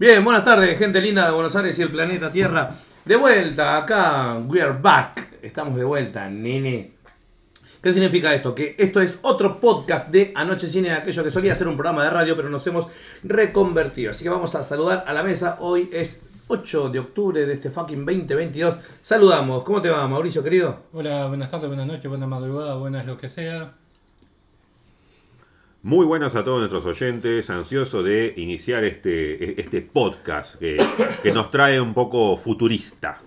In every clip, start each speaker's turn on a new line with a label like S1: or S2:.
S1: Bien, buenas tardes, gente linda de Buenos Aires y el planeta Tierra. De vuelta, acá, we are back. Estamos de vuelta, nene. ¿Qué significa esto? Que esto es otro podcast de Anoche Cine, aquello que solía ser un programa de radio, pero nos hemos reconvertido. Así que vamos a saludar a la mesa. Hoy es 8 de octubre de este fucking 2022. Saludamos. ¿Cómo te va, Mauricio, querido?
S2: Hola, buenas tardes, buenas noches, buenas madrugadas, buenas lo que sea.
S3: Muy buenas a todos nuestros oyentes, ansioso de iniciar este, este podcast que, que nos trae un poco futurista.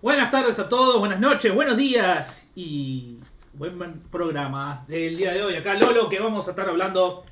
S4: Buenas tardes a todos, buenas noches, buenos días y buen programa del día de hoy. Acá Lolo que vamos a estar hablando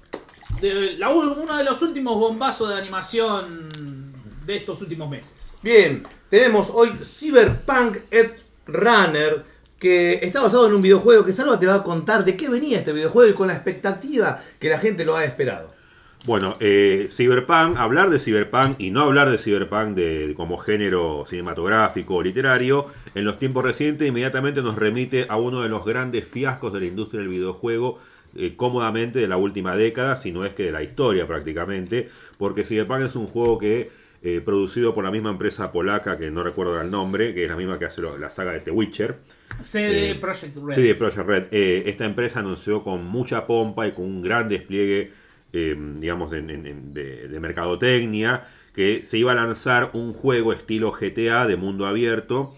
S4: de la- uno de los últimos bombazos de animación de estos últimos meses.
S1: Bien, tenemos hoy Cyberpunk Edge Runner, que está basado en un videojuego que Salva te va a contar de qué venía este videojuego y con la expectativa que la gente lo ha esperado.
S3: Bueno, eh, Cyberpunk, hablar de Cyberpunk y no hablar de Cyberpunk de, como género cinematográfico o literario, en los tiempos recientes inmediatamente nos remite a uno de los grandes fiascos de la industria del videojuego, eh, cómodamente de la última década, si no es que de la historia prácticamente, porque Cyberpunk es un juego que, eh, producido por la misma empresa polaca, que no recuerdo el nombre, que es la misma que hace lo- la saga de The Witcher,
S4: CD
S3: Eh,
S4: Project Red.
S3: De Project Red. Eh, esta empresa anunció con mucha pompa y con un gran despliegue, eh, digamos, de, en- en- de- de mercadotecnia, que se iba a lanzar un juego estilo GTA de mundo abierto,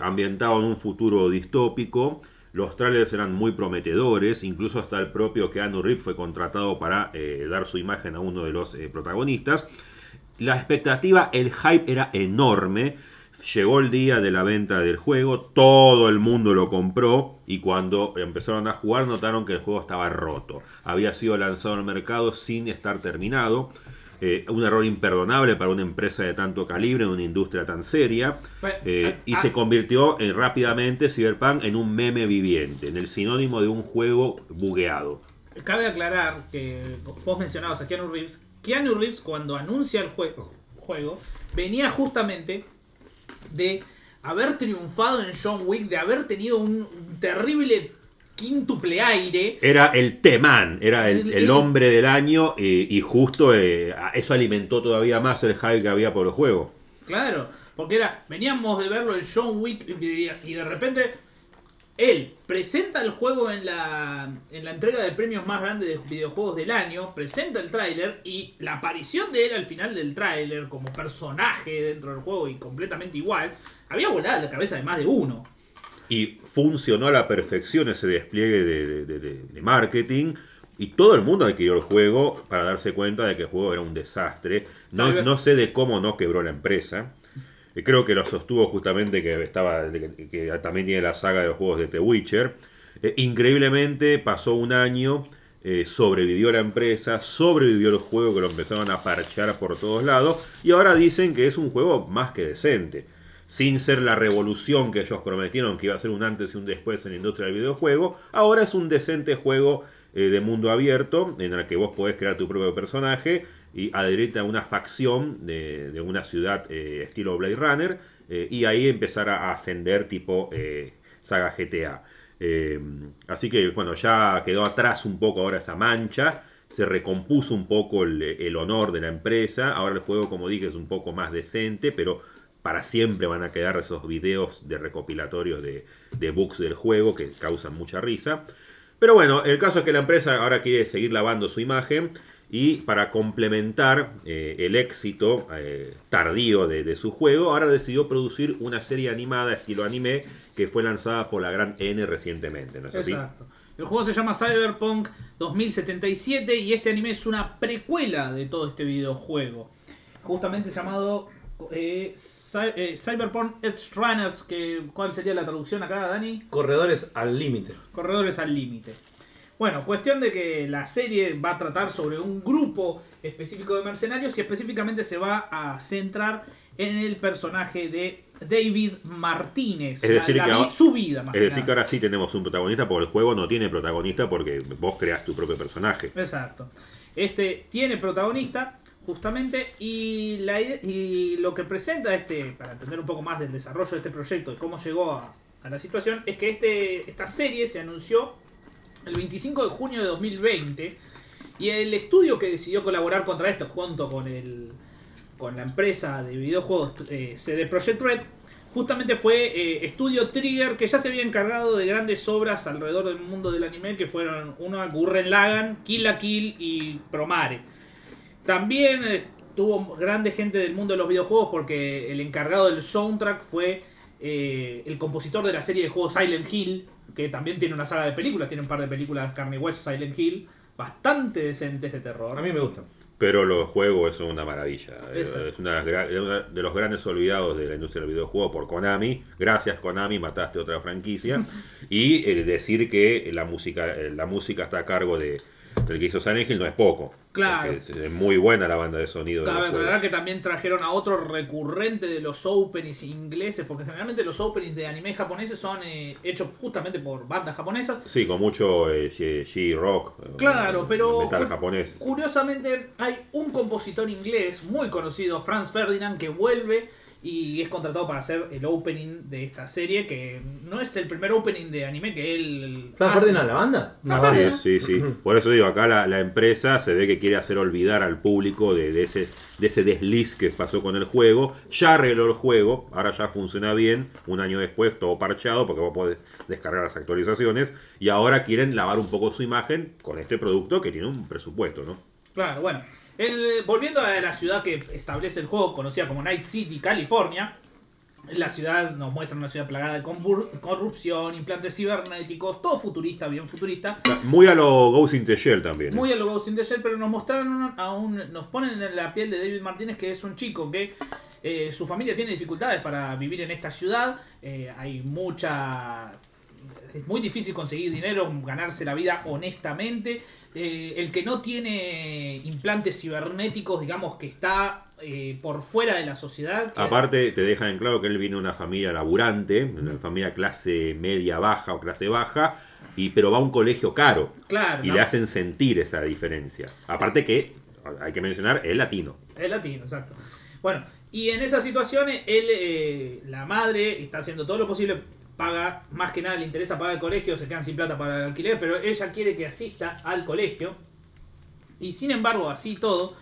S3: ambientado en un futuro distópico. Los trailers eran muy prometedores, incluso hasta el propio Keanu Reeves fue contratado para dar su imagen a uno de los protagonistas. La expectativa, el hype era enorme. Llegó el día de la venta del juego, todo el mundo lo compró y cuando empezaron a jugar notaron que el juego estaba roto. Había sido lanzado al mercado sin estar terminado. Eh, un error imperdonable para una empresa de tanto calibre, en una industria tan seria.
S4: Bueno,
S3: Eh, y
S4: ah,
S3: se convirtió eh, rápidamente Cyberpunk en un meme viviente, en el sinónimo de un juego bugueado.
S4: Cabe aclarar que vos mencionabas a Keanu Reeves. Keanu Reeves cuando anuncia el juego, juego venía justamente de haber triunfado en John Wick, de haber tenido un, terrible quíntuple aire.
S3: Era el T-Man, era el,
S4: El-
S3: hombre del año y, y justo eh, eso alimentó todavía más el hype que había por el juego.
S4: Claro, porque era, veníamos de verlo en John Wick y de repente él presenta el juego en la, en la entrega de premios más grande de videojuegos del año, presenta el tráiler y la aparición de él al final del tráiler como personaje dentro del juego y completamente igual, había volado la cabeza de más de uno.
S3: Y funcionó a la perfección ese despliegue de, de- de- de- de marketing. Y todo el mundo adquirió el juego para darse cuenta de que el juego era un desastre. No sé de cómo no quebró la empresa. Creo que lo sostuvo justamente que estaba que, también tiene la saga de los juegos de The Witcher. Eh, increíblemente pasó un año, eh, sobrevivió la empresa, sobrevivió el juego que lo empezaron a parchear por todos lados y ahora dicen que es un juego más que decente. Sin ser la revolución que ellos prometieron que iba a ser un antes y un después en la industria del videojuego, ahora es un decente juego eh, de mundo abierto en el que vos podés crear tu propio personaje y adherirte a una facción de, de una ciudad eh, estilo Blade Runner eh, y ahí empezar a ascender tipo eh, saga GTA. Así que bueno, ya quedó atrás un poco ahora esa mancha, se recompuso un poco el, el honor de la empresa, ahora el juego como dije es un poco más decente, pero para siempre van a quedar esos videos de recopilatorios de, de bugs del juego que causan mucha risa. Pero bueno, el caso es que la empresa ahora quiere seguir lavando su imagen y para complementar eh, el éxito eh, tardío de, de su juego, ahora decidió producir una serie animada estilo anime que fue lanzada por la gran N recientemente, ¿no es así?
S4: Exacto. El juego se llama Cyberpunk 2077 y este anime es una precuela de todo este videojuego. Justamente llamado eh, Cy- eh, Cyberpunk Edge Runners, que, ¿cuál sería la traducción acá, Dani?
S1: Corredores al límite.
S4: Corredores al límite. Bueno, cuestión de que la serie va a tratar sobre un grupo específico de mercenarios y específicamente se va a centrar en el personaje de David Martínez.
S3: Es decir,
S4: La-
S3: que
S4: la
S3: ahora-
S4: su vida, más
S3: Es decir, que ahora sí tenemos un protagonista, porque el juego no tiene protagonista porque vos creas tu propio personaje.
S4: Exacto. Este tiene protagonista, justamente, y, la y lo que presenta este, para entender un poco más del desarrollo de este proyecto y cómo llegó a, a la situación, es que este, esta serie se anunció el 25 de junio de 2020 y el estudio que decidió colaborar contra esto junto con el con la empresa de videojuegos eh, CD Projekt Red, justamente fue eh, Studio Trigger, que ya se había encargado de grandes obras alrededor del mundo del anime, que fueron una Gurren Lagann, Kill la Kill y Promare. También eh, tuvo grande gente del mundo de los videojuegos porque el encargado del soundtrack fue eh, el compositor de la serie de juegos Silent Hill, que también tiene una saga de películas, tiene un par de películas carne y hueso Silent Hill, bastante decentes de terror.
S1: A mí me gustan.
S3: Pero los juegos son una maravilla.
S4: Exacto.
S3: Es una, gra- es una de los grandes olvidados de la industria del videojuego por Konami. Gracias Konami, mataste otra franquicia. y eh, decir que la música, eh, la música está a cargo de del que hizo Silent Hill no es poco.
S4: Claro.
S3: Es, muy buena la banda de sonido.
S4: Cabe aclarar que también trajeron a otro recurrente de los openings ingleses, porque generalmente los openings de anime japoneses son eh, hechos justamente por bandas japonesas.
S3: Sí, con mucho eh, G-Rock. eh,
S4: Claro, pero
S3: Metal japonés.
S4: Curiosamente hay un compositor inglés muy conocido, Franz Ferdinand, que vuelve y es contratado para hacer el opening de esta serie, que no es el primer opening de anime que él...
S1: ¿Fran
S4: hace.
S1: Ferdinand la banda?
S2: Una
S3: Sí,
S2: banda.
S3: sí, sí. Por eso digo, acá la, la empresa se ve que quiere hacer olvidar al público de, de ese, de ese desliz que pasó con el juego. Ya arregló el juego, ahora ya funciona bien. Un año después, todo parchado, porque vos podés descargar las actualizaciones. Y ahora quieren lavar un poco su imagen con este producto que tiene un presupuesto, ¿no?
S4: Claro, bueno. El- volviendo a la ciudad que establece el juego, conocida como Night City, California. La ciudad nos muestra una ciudad plagada de corrupción, implantes cibernéticos, todo futurista, bien futurista.
S3: Muy a lo Ghost in the Shell también. ¿eh?
S4: Muy a lo Ghost in the Shell, pero nos mostraron a un. Nos ponen en la piel de David Martínez, que es un chico que eh, su familia tiene dificultades para vivir en esta ciudad. eh, hay mucha. Es muy difícil conseguir dinero, ganarse la vida honestamente. Eh, el que no tiene implantes cibernéticos, digamos que está eh, por fuera de la sociedad. que-
S3: Aparte, te dejan en claro que él viene de una familia laburante, una familia clase media baja o clase baja, y pero va a un colegio caro.
S4: Claro,
S3: Y
S4: ¿no?
S3: le hacen sentir esa diferencia. Aparte que, hay que mencionar, es latino.
S4: Es latino, exacto. Bueno, y en esas situaciones, él, eh, la madre está haciendo todo lo posible, paga, más que nada le interesa pagar el colegio, se quedan sin plata para el alquiler, pero ella quiere que asista al colegio. Y sin embargo, así todo,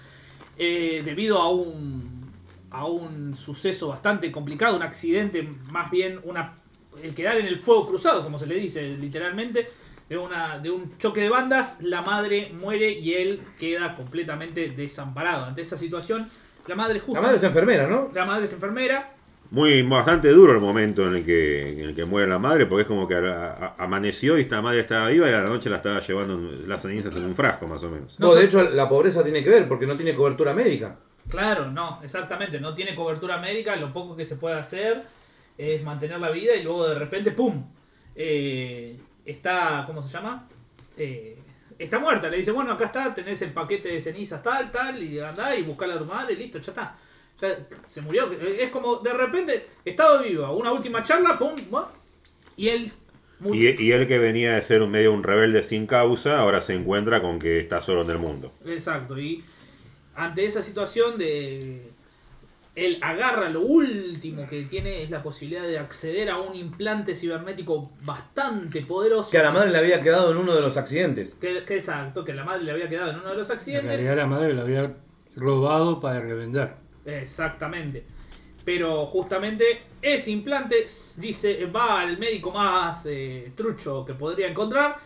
S4: eh, debido a un, a un suceso bastante complicado, un accidente, más bien una, el quedar en el fuego cruzado, como se le dice literalmente, de, una, de un choque de bandas, la madre muere y él queda completamente desamparado. Ante esa situación, la madre justo...
S1: La madre es enfermera, ¿no?
S4: la madre es enfermera,
S3: Muy bastante duro el momento en el que, en el que muere la madre, porque es como que a- a- amaneció y esta madre estaba viva y a la noche la estaba llevando las cenizas en un frasco, más o menos.
S4: No,
S1: de hecho la pobreza tiene que ver porque no tiene cobertura médica.
S4: Claro, no, exactamente, no tiene cobertura médica, lo poco que se puede hacer es mantener la vida y luego de repente, ¡pum! Eh, está, ¿cómo se llama? Eh, está muerta, le dice, bueno, acá está, tenés el paquete de cenizas tal, tal, y andá y buscala a tu madre y listo, ya está. Ya se murió, es como de repente, estaba viva, una última charla, ¡pum! Y él...
S3: Y, y él que venía de ser un medio un rebelde sin causa, ahora se encuentra con que está solo en el mundo.
S4: Exacto, y ante esa situación de... Él agarra lo último que tiene es la posibilidad de acceder a un implante cibernético bastante poderoso.
S1: Que a la madre le había quedado en uno de los accidentes.
S4: Que, que exacto, que la madre le había quedado en uno de los
S2: En
S4: accidentes.
S2: realidad la madre lo había robado para revender.
S4: Exactamente. Pero justamente ese implante dice va al médico más eh, trucho que podría encontrar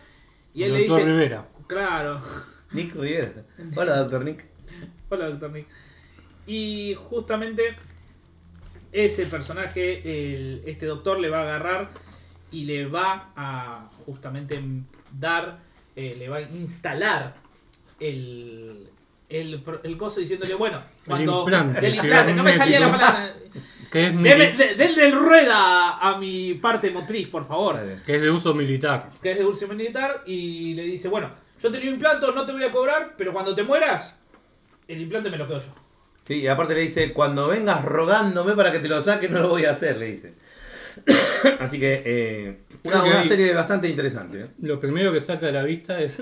S4: y él le dice,
S2: Rivera.
S4: claro,
S1: Nick Rivera. Hola, doctor Nick.
S4: Hola, Doctor Nick. Y justamente ese personaje, el- este doctor le va a agarrar y le va a justamente dar, eh, le va a instalar el, el, el coso diciéndole, bueno, cuando...
S2: implante
S4: el implante, no me salía la palabra.
S2: Que es,
S4: Deme-
S2: mili-
S4: de- Denle el rueda a mi parte motriz, por favor
S1: Dale.
S2: que es de uso militar.
S4: que es de uso militar, y le dice, bueno, yo te lo implanto, no te voy a cobrar, pero cuando te mueras, el implante me lo quedo yo.
S1: Sí, y aparte le dice, cuando vengas rogándome para que te lo saque, no lo voy a hacer, le dice. Así que, eh, una,
S2: que
S1: serie bastante interesante. ¿eh?
S2: Lo primero que saca a la vista es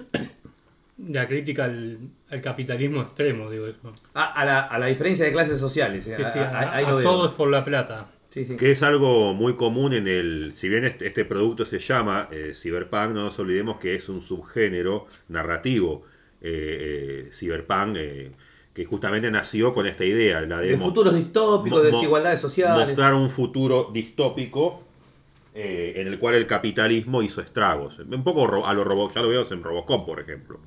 S2: la crítica al, al capitalismo extremo, digo eso.
S1: A, a la, a la diferencia de clases sociales. eh,
S2: Sí, sí,
S1: a-
S2: a,
S1: a- ahí
S2: a
S1: lo veo.
S2: todo es por la plata.
S1: Sí, sí.
S3: Que es algo muy común en el. Si bien este, este producto se llama eh, Cyberpunk, no nos olvidemos que es un subgénero narrativo. eh, eh, cyberpunk, eh, que justamente nació con esta idea, la de,
S1: futuros distópicos, de desigualdades sociales.
S3: mostrar un futuro distópico eh, en el cual el capitalismo hizo estragos. Un poco ro- a lo Robo, ya lo vemos en Robocop, por ejemplo.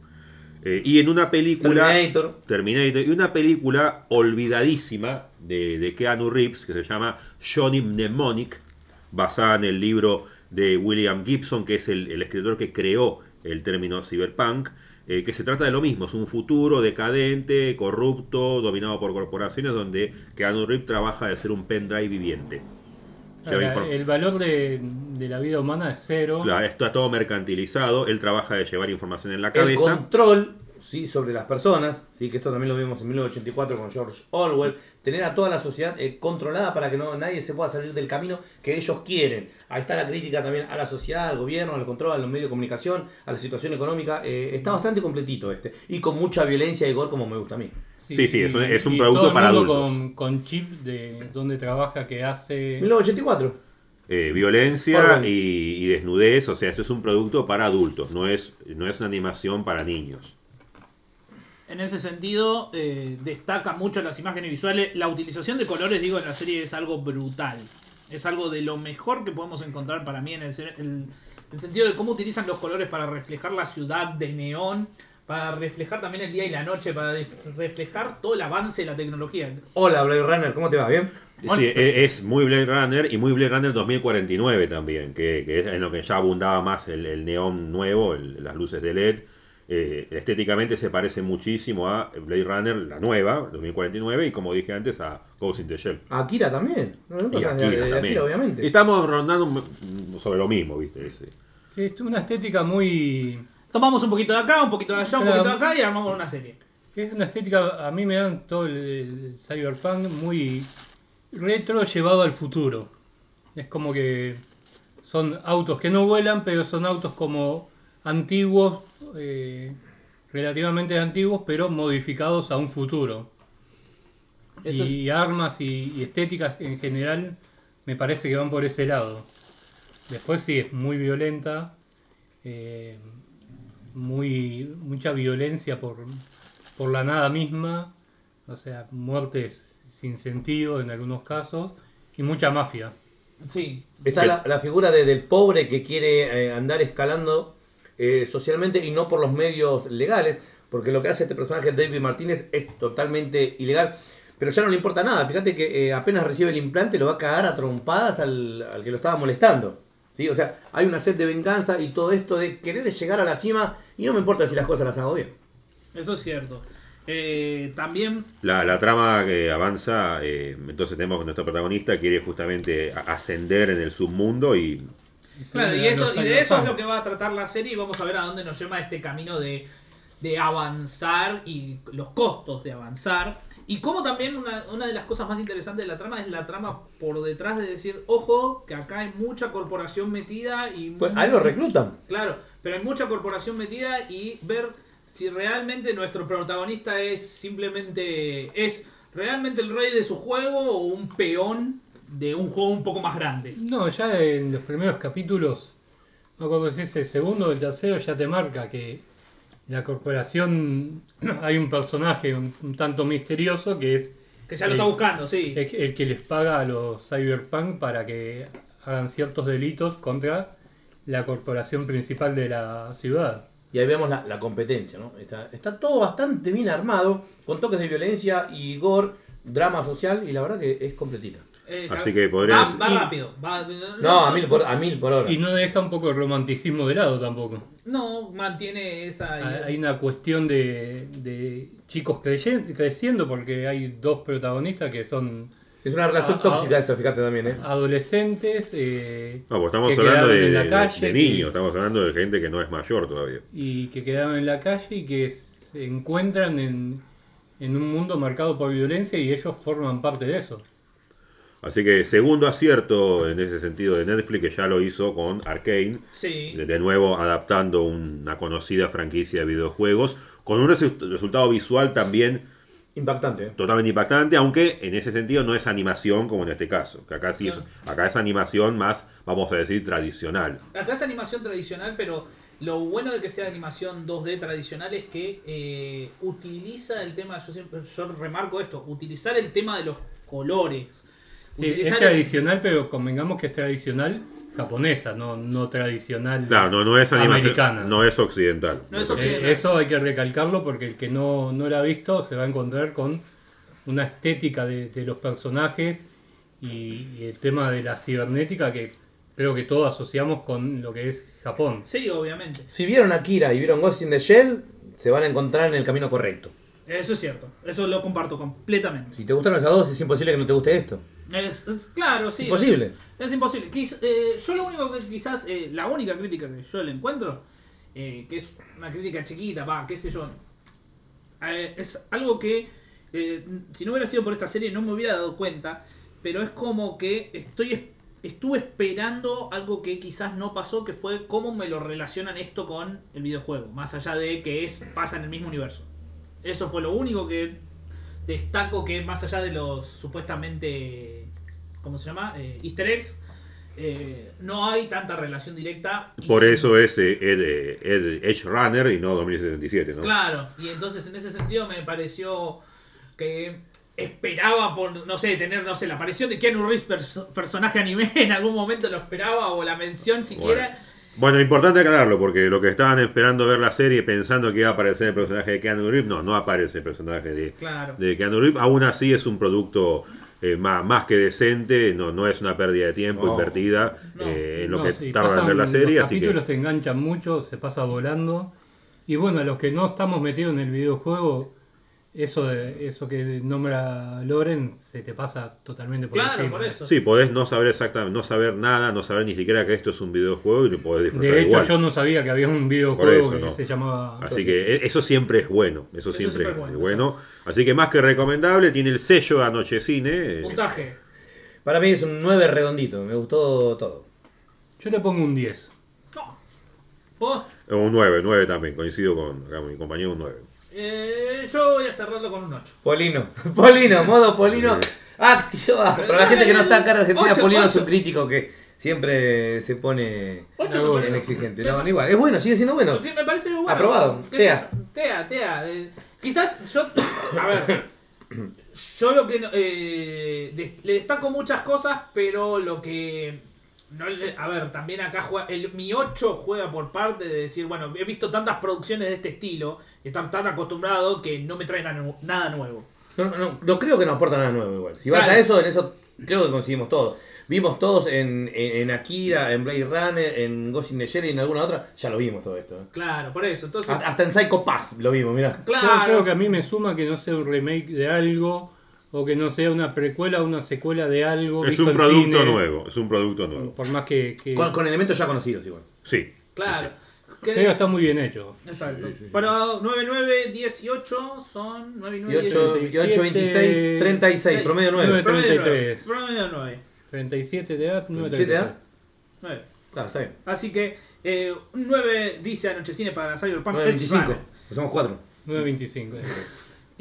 S3: Eh, y en una película...
S1: Terminator.
S3: Terminator. Y una película olvidadísima de, de Keanu Reeves que se llama Johnny Mnemonic, basada en el libro de William Gibson, que es el, el escritor que creó el término cyberpunk, eh, que se trata de lo mismo, es un futuro decadente, corrupto, dominado por corporaciones, donde Keanu Reeves trabaja de ser un pendrive viviente.
S2: Ahora, el valor de, de la vida humana es cero.
S3: Claro, está todo mercantilizado, él trabaja de llevar información en la
S1: El
S3: cabeza.
S1: control ¿sí? sobre las personas, ¿sí? que esto también lo vimos en 1984 con George Orwell, tener a toda la sociedad eh, controlada para que no nadie se pueda salir del camino que ellos quieren. Ahí está la crítica también a la sociedad, al gobierno, al control, a los medios de comunicación, a la situación económica. eh, está bastante completito este. Y con mucha violencia y gol como me gusta a mí.
S3: Sí, sí, es un- es un producto
S2: todo el
S3: para
S2: mundo
S3: adultos.
S2: Con, con chip de donde trabaja, que hace.
S1: 1984.
S3: Eh, violencia y, y desnudez, o sea, esto es un producto para adultos, no es, no es una animación para niños.
S4: En ese sentido, eh, destaca mucho las imágenes visuales. La utilización de colores, digo, en la serie es algo brutal. Es algo de lo mejor que podemos encontrar para mí en el, se- el- el sentido de cómo utilizan los colores para reflejar la ciudad de neón, para reflejar también el día y la noche, para reflejar todo el avance de la tecnología.
S1: Hola Blade Runner, ¿cómo te va? ¿Bien?
S3: Sí, e- es muy Blade Runner y muy Blade Runner 2049 también, que, que es en lo que ya abundaba más el, el neón nuevo, el- las luces de LED. Eh, estéticamente se parece muchísimo a Blade Runner, la nueva, 2049, y como dije antes, a Ghost in the Shell.
S1: Akira también. No, no
S3: Y
S1: pasa de-
S3: Akira
S1: de
S3: también.
S1: Akira, obviamente.
S3: Y estamos rondando sobre lo mismo, ¿viste? Ese.
S2: Sí, es una estética muy.
S4: Tomamos un poquito de acá, un poquito de allá, un poquito de acá y armamos una serie.
S2: Es una estética, a mí me dan todo el, el cyberpunk muy retro llevado al futuro. Es como que son autos que no vuelan, pero son autos como antiguos, eh, relativamente antiguos, pero modificados a un futuro.
S4: Eso
S2: y armas y, y estéticas en general me parece que van por ese lado. Después sí, es muy violenta, eh, muy mucha violencia por, por la nada misma, o sea, muertes sin sentido en algunos casos, y mucha mafia.
S4: Sí.
S1: Está la figura de- del pobre que quiere eh, andar escalando eh, socialmente y no por los medios legales, porque lo que hace este personaje David Martínez es totalmente ilegal. Pero ya no le importa nada. Fíjate que eh, apenas recibe el implante lo va a cagar a trompadas al, al que lo estaba molestando. ¿sí? O sea, hay una sed de venganza y todo esto de querer llegar a la cima y no me importa si las cosas las hago bien.
S4: Eso es cierto. Eh, también
S3: La, la trama que avanza, eh, entonces tenemos que nuestro protagonista quiere justamente ascender en el submundo y
S4: Claro, y, eso, y de eso es lo que va a tratar la serie y vamos a ver a dónde nos lleva este camino de, de avanzar y los costos de avanzar. Y como también una, una de las cosas más interesantes de la trama es la trama por detrás de decir, ojo, que acá hay mucha corporación metida y...
S1: Pues ahí lo reclutan.
S4: Claro, pero hay mucha corporación metida y ver si realmente nuestro protagonista es simplemente... es realmente el rey de su juego o un peón de un juego un poco más grande.
S2: No, ya en los primeros capítulos, no acuerdo si es el segundo o el tercero, ya te marca que la corporación, hay un personaje un, un tanto misterioso que es
S4: Que ya lo
S2: el-
S4: está buscando, sí.
S2: el, el que les paga a los cyberpunk para que hagan ciertos delitos contra la corporación principal de la ciudad.
S1: Y ahí vemos la, la competencia, ¿no? Está, está todo bastante bien armado, con toques de violencia y gore, drama social, y la verdad que es completita.
S4: Eh,
S3: Así que podría
S4: Va, va
S2: Y-
S4: rápido. va-
S1: No, a mil por, a mil por hora.
S2: Y no deja un poco el romanticismo de lado tampoco.
S4: No, mantiene esa.
S2: Hay hay una cuestión de, de chicos creye- creciendo porque hay dos protagonistas que son
S1: Es una relación
S2: Ah,
S1: tóxica
S2: ah.
S1: esa, fíjate también, ¿eh?
S2: adolescentes eh,
S3: No, porque estamos
S2: que
S3: hablando de,
S2: en la
S3: de-
S2: calle,
S3: de
S2: que-
S3: niños, estamos hablando de gente que no es mayor todavía.
S2: y que quedaron en la calle y que se encuentran en, en un mundo marcado por violencia y ellos forman parte de eso.
S3: Así que segundo acierto en ese sentido de Netflix, que ya lo hizo con Arkane,
S4: Sí.
S3: de nuevo adaptando una conocida franquicia de videojuegos, con un resu- resultado visual también
S1: Impactante, ¿eh?
S3: totalmente impactante, aunque en ese sentido no es animación como en este caso, que acá sí es, acá es animación más, vamos a decir, tradicional.
S4: Acá es animación tradicional, pero Lo bueno de que sea animación 2D tradicional es que eh, utiliza el tema, yo siempre yo remarco esto, utilizar el tema de los colores.
S2: Sí, es
S4: Utilizar el-
S2: tradicional, pero convengamos que es tradicional japonesa, no, no tradicional
S3: Claro, no, no es
S2: americana.
S3: no es occidental.
S4: No es
S2: Eh, eso hay que recalcarlo porque el que no, no la ha visto se va a encontrar con una estética de, de los personajes y, y el tema de la cibernética que creo que todos asociamos con lo que es Japón.
S4: Sí, obviamente.
S1: Si vieron Akira y vieron Ghost in the Shell, se van a encontrar en el camino correcto.
S4: Eso es cierto. Eso lo comparto completamente.
S1: Si te gustaron esas dos, es imposible que no te guste esto.
S4: Es, es- claro, sí.
S1: imposible.
S4: Es imposible. Eh, yo lo único que quizás, eh, la única crítica que yo le encuentro, eh, que es una crítica chiquita, va, qué sé yo, es algo que si no hubiera sido por esta serie no me hubiera dado cuenta, pero es como que estoy es- estuve esperando algo que quizás no pasó, que fue cómo me lo relacionan esto con el videojuego, más allá de que es pasa en el mismo universo. Eso fue lo único que destaco que más allá de los supuestamente ¿cómo se llama? Eh, easter eggs eh, no hay tanta relación directa
S3: Por
S4: sí-
S3: eso es eh, Ed, Ed- Edge Runner y no 2077, ¿no?
S4: Claro, y entonces en ese sentido me pareció que esperaba por, no sé, tener, no sé, la aparición de Keanu Reeves perso- personaje anime en algún momento lo esperaba o la mención siquiera.
S3: Bueno, importante aclararlo, porque lo que estaban esperando ver la serie pensando que iba a aparecer el personaje de Keanu Reeves, no, no aparece el personaje de,
S4: Claro.
S3: de Keanu Reeves. Aún así es un producto eh, más, más que decente, no, no es una pérdida de tiempo
S1: No.
S3: invertida
S4: No.
S3: eh, en lo
S2: No,
S3: que
S2: sí,
S3: tarda en ver la serie,
S2: Los
S3: así
S2: capítulos
S3: que...
S2: te enganchan mucho, se pasa volando. Y bueno, a los que no estamos metidos en el videojuego, eso de eso que nombra Loren se te pasa totalmente por
S4: Claro,
S2: encima.
S4: por eso.
S3: Sí, podés no saber exactamente, no saber nada, no saber ni siquiera que esto es un videojuego y lo podés disfrutar
S2: De hecho,
S3: igual.
S2: yo no sabía que había un videojuego
S3: eso,
S2: que
S3: no.
S2: se llamaba.
S3: Así que e- eso siempre es bueno, eso,
S4: Eso
S3: siempre,
S4: siempre
S3: es bueno.
S4: bueno,
S3: Así que más que recomendable, tiene el sello de Anochecine.
S4: Puntaje.
S1: Para mí es un 9 redondito, me gustó todo.
S2: Yo le pongo un 10.
S4: No. ¿Vos?
S3: Un 9, 9 también, coincido con acá, mi compañero, un 9.
S4: Eh, yo voy a cerrarlo con un 8.
S1: Polino, Polino, modo Polino activa. Para la gente que no está acá en Argentina,
S4: Ocho,
S1: Polino es
S4: ocho.
S1: un crítico que siempre se pone
S4: 8
S2: No,
S4: me
S2: bueno,
S4: parece.
S1: en exigente. No, no igual, es bueno, sigue siendo bueno.
S4: Sí, me parece bueno.
S1: Aprobado.
S4: ¿Qué
S1: Tea.
S4: yo? Tea, tea. eh, quizás yo. A ver. Yo lo que. no- eh, des- le destaco muchas cosas, pero lo que. No, le- a ver, también acá juega. El, mi 8 juega por parte de decir, bueno, he visto tantas producciones de este estilo, y estar tan acostumbrado que no me traen a nada nuevo.
S1: No, no, no creo que no aporta nada nuevo igual. Si vas
S4: Claro.
S1: a eso, en eso creo que conseguimos todo. Vimos todos en, en, en Akira, en Blade Runner, en Ghost in the Shell y en alguna otra. Ya lo vimos todo esto. ¿eh?
S4: Claro, por eso. Entonces.
S1: Hasta hasta en Psycho Pass lo vimos, mirá.
S2: Yo
S4: Claro.
S2: creo que a mí me suma que no sea un remake de algo o que no sea una precuela o una secuela de algo.
S3: Es
S2: visto
S3: un
S2: en
S3: producto
S2: cine,
S3: nuevo, es un producto nuevo.
S2: Por más que. que-
S1: Con, con elementos ya conocidos igual.
S3: Sí.
S4: Claro. Que-
S2: Pero está muy bien hecho.
S4: Exacto. Pero 9, 9, 18 son 9 y
S1: Y
S4: 9,
S1: 8,
S2: 37,
S1: 26, 36, promedio 9.
S2: 9. 33.
S4: Promedio 9.
S2: 37 de edad, 9
S1: ¿37 edad?
S4: 9.
S1: Claro, está bien.
S4: Así que eh, un 9 dice Anochecine para Cyberpunk.
S1: 9,
S4: Edge
S1: 25.
S4: Runner.
S1: Somos 4.
S2: 9.25.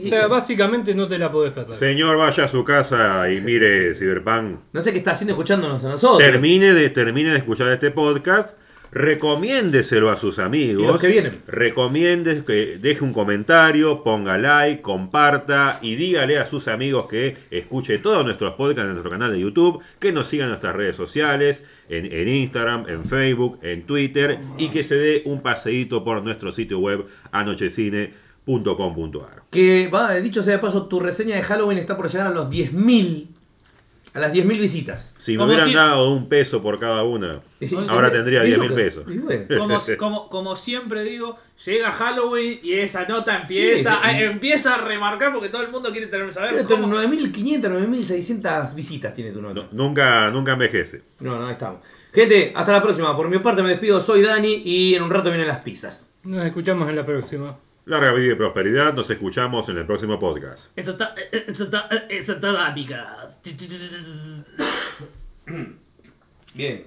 S2: O sea, básicamente no te la podés perder.
S3: Señor, vaya a su casa y mire Cyberpunk.
S1: No sé qué está haciendo escuchándonos a nosotros.
S3: Termine de, termine de escuchar este podcast. Recomiéndeselo a sus amigos.
S1: Y los que vienen.
S3: Recomiende que deje un comentario, ponga like, comparta y dígale a sus amigos que escuche todos nuestros podcasts en nuestro canal de YouTube, que nos sigan en nuestras redes sociales, en, en Instagram, en Facebook, en Twitter y que se dé un paseíto por nuestro sitio web
S1: Que, va, dicho sea de paso, tu reseña de Halloween está por llegar a los 10.000. A las 10.000 visitas.
S3: Si me hubieran
S4: si-
S3: dado un peso por cada una, ahora tendría
S1: Y
S3: 10 mil
S1: lucas.
S3: pesos.
S1: Y bueno.
S4: Como, como, como siempre digo, llega Halloween y esa nota empieza,
S1: Sí, sí.
S4: a, empieza a remarcar porque todo el mundo quiere tener saber
S1: Creo que
S4: cómo.
S1: 9.500, 9.600 visitas tiene tu nota.
S3: No, nunca, nunca envejece.
S1: No, no, ahí estamos. Gente, hasta la próxima. Por mi parte me despido, soy Dani y en un rato vienen las pizzas.
S2: Nos escuchamos en la próxima.
S3: Larga vida y prosperidad. Nos escuchamos en el próximo podcast.
S4: Eso está, eso está, eso está, amigas.
S1: Bien.